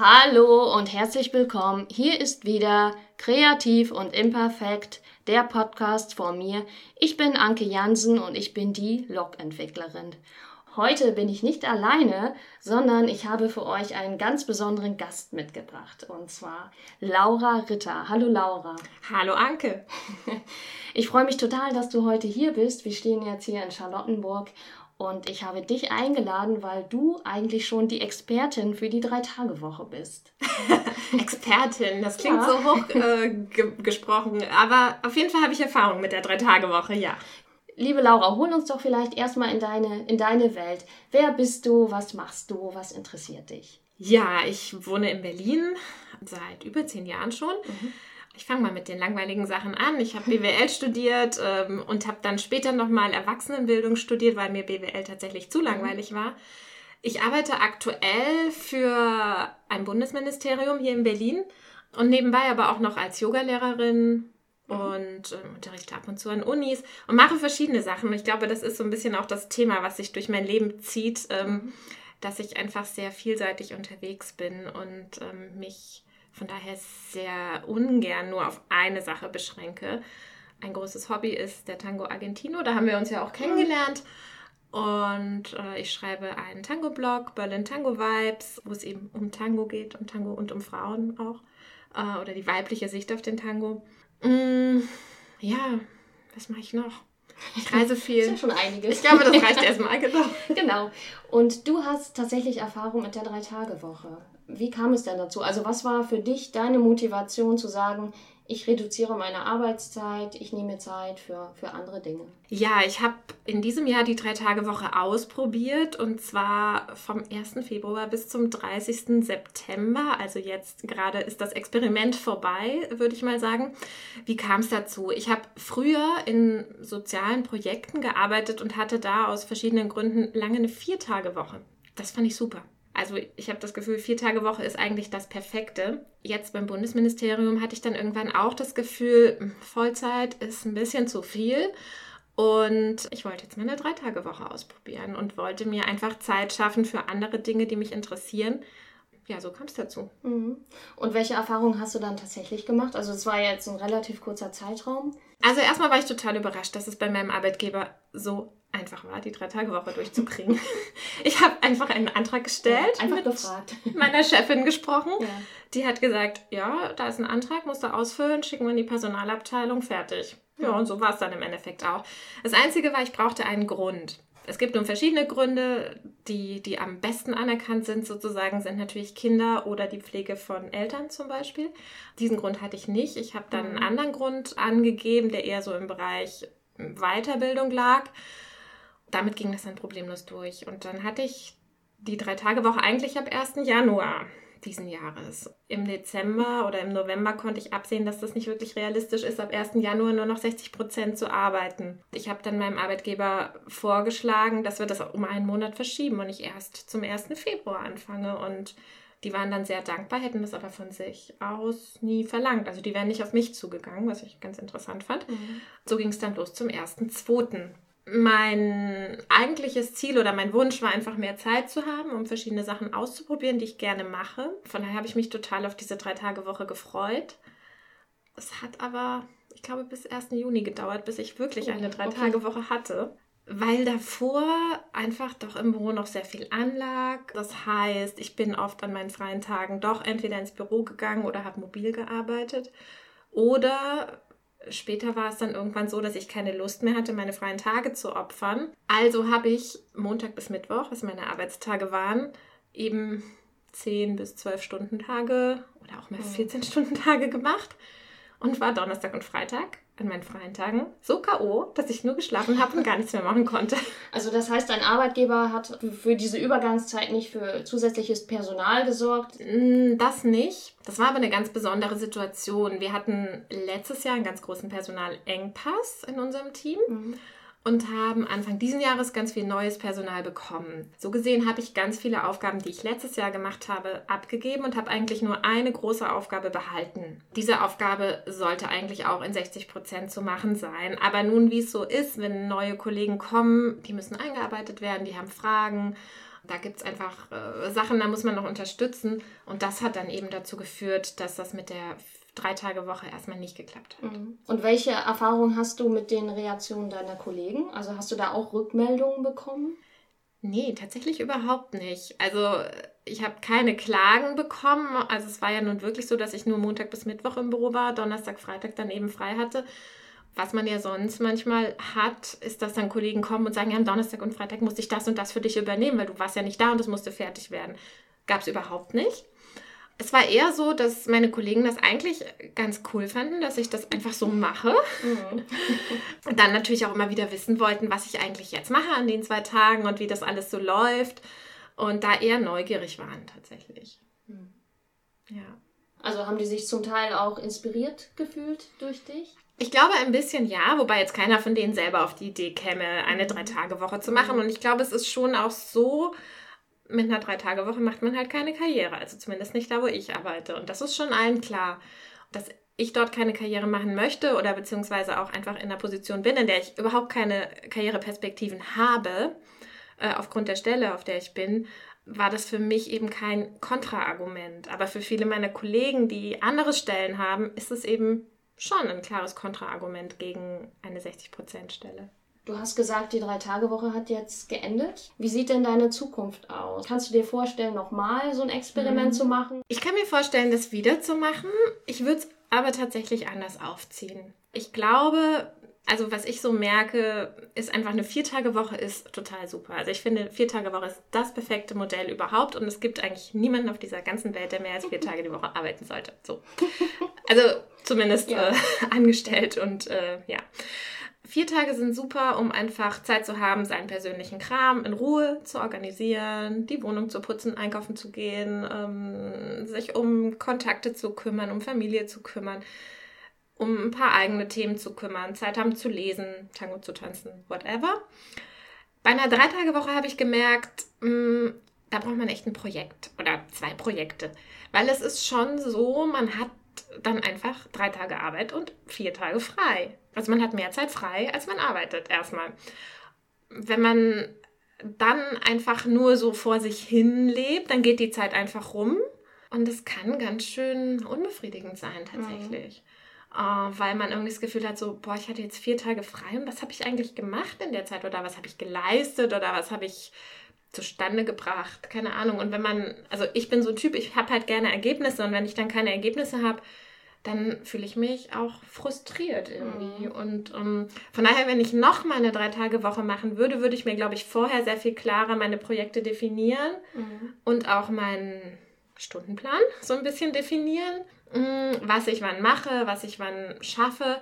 Hallo und herzlich willkommen. Hier ist wieder Kreativ und Imperfekt, der Podcast von mir. Ich bin Anke Jansen und ich bin die Log-Entwicklerin. Heute bin ich nicht alleine, sondern ich habe für euch einen ganz besonderen Gast mitgebracht und zwar Laura Ritter. Hallo Laura. Hallo Anke. Ich freue mich total, dass du heute hier bist. Wir stehen jetzt hier in Charlottenburg und ich habe dich eingeladen, weil du eigentlich schon die Expertin für die Drei-Tage-Woche bist. Expertin, das klingt ja. so hoch äh, ge gesprochen. Aber auf jeden Fall habe ich Erfahrung mit der Drei-Tage-Woche, ja. Liebe Laura, hol uns doch vielleicht erstmal in deine, in deine Welt. Wer bist du? Was machst du? Was interessiert dich? Ja, ich wohne in Berlin seit über zehn Jahren schon. Mhm ich fange mal mit den langweiligen Sachen an. Ich habe BWL studiert ähm, und habe dann später nochmal Erwachsenenbildung studiert, weil mir BWL tatsächlich zu langweilig war. Ich arbeite aktuell für ein Bundesministerium hier in Berlin und nebenbei aber auch noch als Yogalehrerin und äh, unterrichte ab und zu an Unis und mache verschiedene Sachen. Und ich glaube, das ist so ein bisschen auch das Thema, was sich durch mein Leben zieht, ähm, dass ich einfach sehr vielseitig unterwegs bin und ähm, mich von daher sehr ungern nur auf eine Sache beschränke. Ein großes Hobby ist der Tango Argentino, da haben wir uns ja auch kennengelernt. Und äh, ich schreibe einen Tango-Blog, Berlin Tango Vibes, wo es eben um Tango geht, um Tango und um Frauen auch. Äh, oder die weibliche Sicht auf den Tango. Mm, ja, was mache ich noch? Ich reise viel. Das ist ja schon einiges. Ich glaube, das reicht erstmal, genau. genau. Und du hast tatsächlich Erfahrung mit der Drei-Tage-Woche. Wie kam es denn dazu? Also was war für dich deine Motivation zu sagen, ich reduziere meine Arbeitszeit, ich nehme Zeit für, für andere Dinge. Ja, ich habe in diesem Jahr die Drei-Tage-Woche ausprobiert und zwar vom 1. Februar bis zum 30. September. Also jetzt gerade ist das Experiment vorbei, würde ich mal sagen. Wie kam es dazu? Ich habe früher in sozialen Projekten gearbeitet und hatte da aus verschiedenen Gründen lange eine Vier-Tage-Woche. Das fand ich super. Also ich habe das Gefühl, vier Tage Woche ist eigentlich das Perfekte. Jetzt beim Bundesministerium hatte ich dann irgendwann auch das Gefühl, hm, Vollzeit ist ein bisschen zu viel. Und ich wollte jetzt mal eine Drei-Tage-Woche ausprobieren und wollte mir einfach Zeit schaffen für andere Dinge, die mich interessieren. Ja, so kam es dazu. Mhm. Und welche Erfahrungen hast du dann tatsächlich gemacht? Also es war jetzt ein relativ kurzer Zeitraum. Also erstmal war ich total überrascht, dass es bei meinem Arbeitgeber so einfach war, die Drei-Tage-Woche durchzukriegen. ich habe einfach einen Antrag gestellt. Ja, einfach gefragt. meiner Chefin gesprochen. Ja. Die hat gesagt, ja, da ist ein Antrag, musst du ausfüllen, schicken wir in die Personalabteilung, fertig. Ja, und so war es dann im Endeffekt auch. Das Einzige war, ich brauchte einen Grund. Es gibt nun verschiedene Gründe, die, die am besten anerkannt sind, sozusagen, sind natürlich Kinder oder die Pflege von Eltern zum Beispiel. Diesen Grund hatte ich nicht. Ich habe dann einen mhm. anderen Grund angegeben, der eher so im Bereich Weiterbildung lag damit ging das dann problemlos durch. Und dann hatte ich die Drei-Tage-Woche eigentlich ab 1. Januar diesen Jahres. Im Dezember oder im November konnte ich absehen, dass das nicht wirklich realistisch ist, ab 1. Januar nur noch 60 Prozent zu arbeiten. Ich habe dann meinem Arbeitgeber vorgeschlagen, dass wir das um einen Monat verschieben und ich erst zum 1. Februar anfange. Und die waren dann sehr dankbar, hätten das aber von sich aus nie verlangt. Also die wären nicht auf mich zugegangen, was ich ganz interessant fand. Mhm. So ging es dann los zum 1.2 mein eigentliches Ziel oder mein Wunsch war einfach mehr Zeit zu haben, um verschiedene Sachen auszuprobieren, die ich gerne mache. Von daher habe ich mich total auf diese drei Tage Woche gefreut. Es hat aber, ich glaube, bis 1. Juni gedauert, bis ich wirklich eine drei Tage Woche hatte. Weil davor einfach doch im Büro noch sehr viel anlag. Das heißt, ich bin oft an meinen freien Tagen doch entweder ins Büro gegangen oder habe mobil gearbeitet. Oder Später war es dann irgendwann so, dass ich keine Lust mehr hatte, meine freien Tage zu opfern. Also habe ich Montag bis Mittwoch, was meine Arbeitstage waren, eben 10 bis 12 Stunden Tage oder auch mal 14 Stunden Tage gemacht und war Donnerstag und Freitag an meinen freien Tagen so K.O., dass ich nur geschlafen habe und gar nichts mehr machen konnte. Also das heißt, dein Arbeitgeber hat für diese Übergangszeit nicht für zusätzliches Personal gesorgt? Mm, das nicht. Das war aber eine ganz besondere Situation. Wir hatten letztes Jahr einen ganz großen Personalengpass in unserem Team. Mhm und haben Anfang diesen Jahres ganz viel neues Personal bekommen. So gesehen habe ich ganz viele Aufgaben, die ich letztes Jahr gemacht habe, abgegeben und habe eigentlich nur eine große Aufgabe behalten. Diese Aufgabe sollte eigentlich auch in 60 Prozent zu machen sein. Aber nun, wie es so ist, wenn neue Kollegen kommen, die müssen eingearbeitet werden, die haben Fragen Da gibt es einfach äh, Sachen, da muss man noch unterstützen. Und das hat dann eben dazu geführt, dass das mit der Drei-Tage-Woche erstmal nicht geklappt hat. Mhm. Und welche Erfahrungen hast du mit den Reaktionen deiner Kollegen? Also hast du da auch Rückmeldungen bekommen? Nee, tatsächlich überhaupt nicht. Also ich habe keine Klagen bekommen. Also es war ja nun wirklich so, dass ich nur Montag bis Mittwoch im Büro war, Donnerstag, Freitag dann eben frei hatte. Was man ja sonst manchmal hat, ist, dass dann Kollegen kommen und sagen, ja, am Donnerstag und Freitag musste ich das und das für dich übernehmen, weil du warst ja nicht da und es musste fertig werden. Gab es überhaupt nicht. Es war eher so, dass meine Kollegen das eigentlich ganz cool fanden, dass ich das einfach so mache. Mhm. Und dann natürlich auch immer wieder wissen wollten, was ich eigentlich jetzt mache an den zwei Tagen und wie das alles so läuft. Und da eher neugierig waren tatsächlich. Mhm. Ja. Also haben die sich zum Teil auch inspiriert gefühlt durch dich? Ich glaube ein bisschen ja, wobei jetzt keiner von denen selber auf die Idee käme, eine mhm. Drei-Tage-Woche zu machen. Und ich glaube, es ist schon auch so, mit einer Drei-Tage-Woche macht man halt keine Karriere. Also zumindest nicht da, wo ich arbeite. Und das ist schon allen klar. Dass ich dort keine Karriere machen möchte oder beziehungsweise auch einfach in einer Position bin, in der ich überhaupt keine Karriereperspektiven habe, äh, aufgrund der Stelle, auf der ich bin, war das für mich eben kein Kontraargument. Aber für viele meiner Kollegen, die andere Stellen haben, ist es eben schon ein klares Kontraargument gegen eine 60%-Stelle. Du hast gesagt, die Drei-Tage-Woche hat jetzt geendet. Wie sieht denn deine Zukunft aus? Kannst du dir vorstellen, nochmal so ein Experiment mhm. zu machen? Ich kann mir vorstellen, das wieder zu machen. Ich würde es aber tatsächlich anders aufziehen. Ich glaube, also was ich so merke, ist einfach eine Viertagewoche ist total super. Also ich finde, Viertagewoche ist das perfekte Modell überhaupt und es gibt eigentlich niemanden auf dieser ganzen Welt, der mehr als vier Tage die Woche arbeiten sollte. So. Also zumindest ja. äh, angestellt und äh, ja. Vier Tage sind super, um einfach Zeit zu haben, seinen persönlichen Kram in Ruhe zu organisieren, die Wohnung zu putzen, einkaufen zu gehen, ähm, sich um Kontakte zu kümmern, um Familie zu kümmern um ein paar eigene Themen zu kümmern, Zeit haben zu lesen, Tango zu tanzen, whatever. Bei einer Dreitagewoche habe ich gemerkt, mh, mm, da braucht man echt ein Projekt oder zwei Projekte. Weil es ist schon so, man hat dann einfach drei Tage Arbeit und vier Tage frei. Also man hat mehr Zeit frei, als man arbeitet erstmal. Wenn man dann einfach nur so vor sich hin lebt, dann geht die Zeit einfach rum. Und es kann ganz schön unbefriedigend sein tatsächlich. Mhm äh, weil man irgendwie das Gefühl hat, so, boah, ich hatte jetzt vier Tage frei und was habe ich eigentlich gemacht in der Zeit oder was habe ich geleistet oder was habe ich zustande gebracht, keine Ahnung. Und wenn man, also ich bin so ein Typ, ich habe halt gerne Ergebnisse und wenn ich dann keine Ergebnisse habe, dann fühle ich mich auch frustriert irgendwie. Mhm. Und um, ähm, von daher, wenn ich noch mal eine Drei-Tage-Woche machen würde, würde ich mir, glaube ich, vorher sehr viel klarer meine Projekte definieren mhm. und auch meinen Stundenplan so ein bisschen definieren Mm, was ich wann mache, was ich wann schaffe.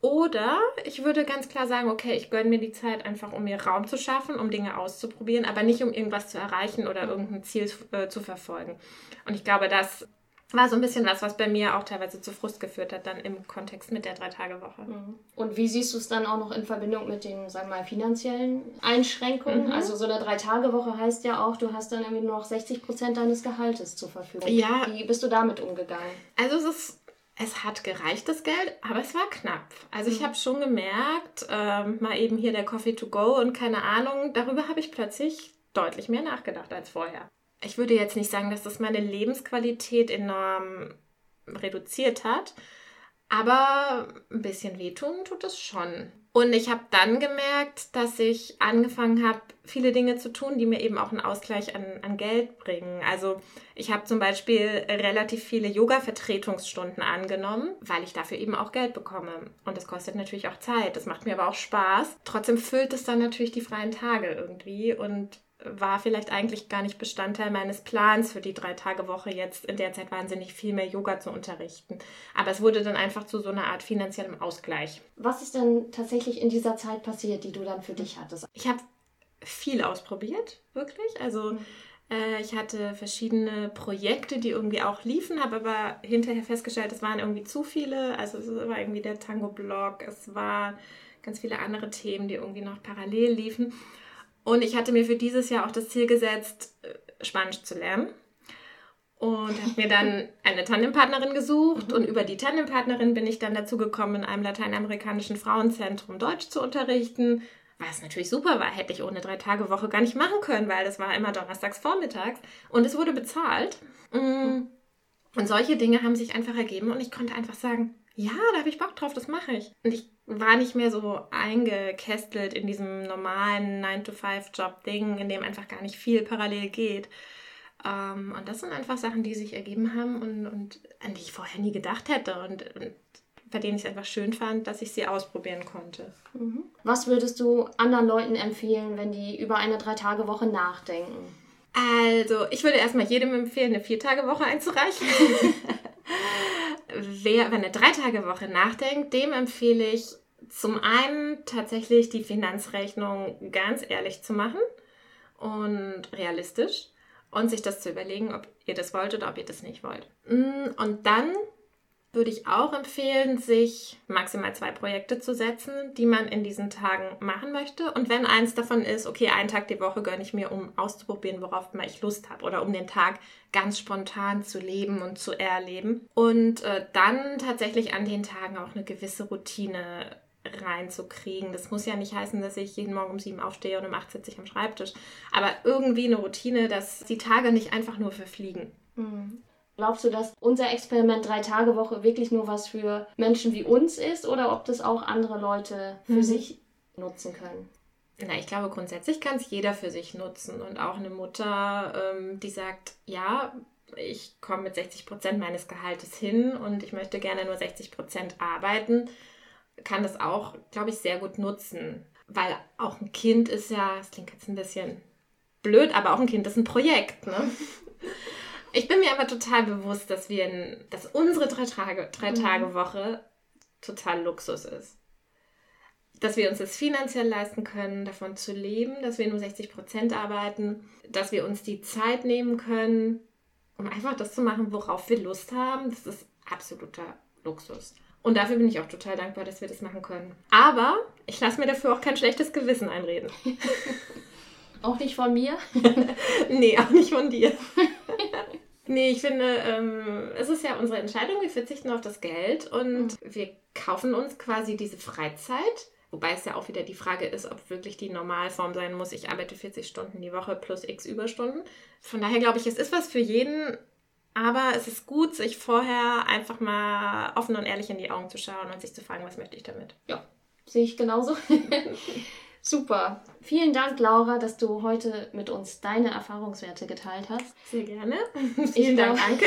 Oder ich würde ganz klar sagen, okay, ich gönne mir die Zeit einfach, um mir Raum zu schaffen, um Dinge auszuprobieren, aber nicht um irgendwas zu erreichen oder irgendein Ziel äh, zu verfolgen. Und ich glaube, das war so ein bisschen was, was bei mir auch teilweise zu Frust geführt hat, dann im Kontext mit der Drei-Tage-Woche. Mhm. Und wie siehst du es dann auch noch in Verbindung mit den, sagen wir mal, finanziellen Einschränkungen? Mhm. Also so eine Drei-Tage-Woche heißt ja auch, du hast dann irgendwie nur noch 60 Prozent deines Gehaltes zur Verfügung. Ja. Wie bist du damit umgegangen? Also es ist es hat gereicht, das Geld, aber es war knapp. Also ich mhm. habe schon gemerkt, ähm, mal eben hier der Coffee to go und keine Ahnung, darüber habe ich plötzlich deutlich mehr nachgedacht als vorher ich würde jetzt nicht sagen, dass das meine Lebensqualität enorm reduziert hat, aber ein bisschen wehtun tut es schon. Und ich habe dann gemerkt, dass ich angefangen habe, viele Dinge zu tun, die mir eben auch einen Ausgleich an, an Geld bringen. Also ich habe zum Beispiel relativ viele Yoga-Vertretungsstunden angenommen, weil ich dafür eben auch Geld bekomme. Und das kostet natürlich auch Zeit. Das macht mir aber auch Spaß. Trotzdem füllt es dann natürlich die freien Tage irgendwie. Und war vielleicht eigentlich gar nicht Bestandteil meines Plans für die Drei-Tage-Woche jetzt in der Zeit wahnsinnig viel mehr Yoga zu unterrichten. Aber es wurde dann einfach zu so einer Art finanziellem Ausgleich. Was ist denn tatsächlich in dieser Zeit passiert, die du dann für dich hattest? Ich habe viel ausprobiert, wirklich. Also mhm. äh, ich hatte verschiedene Projekte, die irgendwie auch liefen, habe aber hinterher festgestellt, es waren irgendwie zu viele. Also es war irgendwie der Tango-Blog, es war ganz viele andere Themen, die irgendwie noch parallel liefen. Und ich hatte mir für dieses Jahr auch das Ziel gesetzt, äh, Spanisch zu lernen. Und habe mir dann eine Tandempartnerin gesucht. Mhm. Und über die Tandempartnerin bin ich dann dazu gekommen, in einem lateinamerikanischen Frauenzentrum Deutsch zu unterrichten. Was natürlich super war, hätte ich ohne drei Tage Woche gar nicht machen können, weil das war immer donnerstags vormittags und es wurde bezahlt. Mm. Und solche Dinge haben sich einfach ergeben und ich konnte einfach sagen, ja, da habe ich Bock drauf, das mache ich. Und ich war nicht mehr so eingekästelt in diesem normalen 9-to-5-Job-Ding, in dem einfach gar nicht viel parallel geht. Ähm, und das sind einfach Sachen, die sich ergeben haben und, und an die ich vorher nie gedacht hätte. Und, und bei denen ich es einfach schön fand, dass ich sie ausprobieren konnte. Mhm. Was würdest du anderen Leuten empfehlen, wenn die über eine Drei-Tage-Woche nachdenken? Also, ich würde erstmal jedem empfehlen, eine Vier-Tage-Woche einzureichen. Wer über eine Drei-Tage-Woche nachdenkt, dem empfehle ich zum einen tatsächlich die Finanzrechnung ganz ehrlich zu machen und realistisch und sich das zu überlegen, ob ihr das wollt oder ob ihr das nicht wollt. Mm, und dann würde ich auch empfehlen, sich maximal zwei Projekte zu setzen, die man in diesen Tagen machen möchte. Und wenn eins davon ist, okay, einen Tag die Woche gönne ich mir, um auszuprobieren, worauf mal ich Lust habe oder um den Tag ganz spontan zu leben und zu erleben. Und äh, dann tatsächlich an den Tagen auch eine gewisse Routine reinzukriegen. Das muss ja nicht heißen, dass ich jeden Morgen um sieben aufstehe und um acht sitze ich am Schreibtisch. Aber irgendwie eine Routine, dass die Tage nicht einfach nur verfliegen. Mhm. Glaubst du, dass unser Experiment drei Tage Woche wirklich nur was für Menschen wie uns ist oder ob das auch andere Leute für mhm. sich nutzen können? Na, ich glaube, grundsätzlich kann es jeder für sich nutzen und auch eine Mutter, ähm, die sagt, ja, ich komme mit 60 Prozent meines Gehaltes hin und ich möchte gerne nur 60 Prozent arbeiten, kann das auch, glaube ich, sehr gut nutzen. Weil auch ein Kind ist ja, das klingt jetzt ein bisschen blöd, aber auch ein Kind ist ein Projekt. Ne? Ich bin mir aber total bewusst, dass wir, in, dass unsere drei Tage, drei mhm. Tage Woche total Luxus ist. Dass wir uns das finanziell leisten können, davon zu leben, dass wir nur 60 Prozent arbeiten, dass wir uns die Zeit nehmen können, um einfach das zu machen, worauf wir Lust haben. Das ist absoluter Luxus. Und dafür bin ich auch total dankbar, dass wir das machen können. Aber ich lasse mir dafür auch kein schlechtes Gewissen einreden. auch nicht von mir? nee, auch nicht von dir. Nee, ich finde, ähm, es ist ja unsere Entscheidung, wir verzichten auf das Geld und mhm. wir kaufen uns quasi diese Freizeit. Wobei es ja auch wieder die Frage ist, ob wirklich die Normalform sein muss. Ich arbeite 40 Stunden die Woche plus x Überstunden. Von daher glaube ich, es ist was für jeden, aber es ist gut, sich vorher einfach mal offen und ehrlich in die Augen zu schauen und sich zu fragen, was möchte ich damit. Ja, sehe ich genauso. Super. Vielen Dank, Laura, dass du heute mit uns deine Erfahrungswerte geteilt hast. Sehr gerne. Vielen Dank, danke.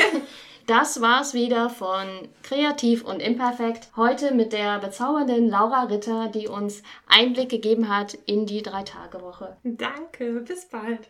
Das war's wieder von Kreativ und Imperfekt. Heute mit der bezaubernden Laura Ritter, die uns Einblick gegeben hat in die Drei-Tage-Woche. Danke, bis bald.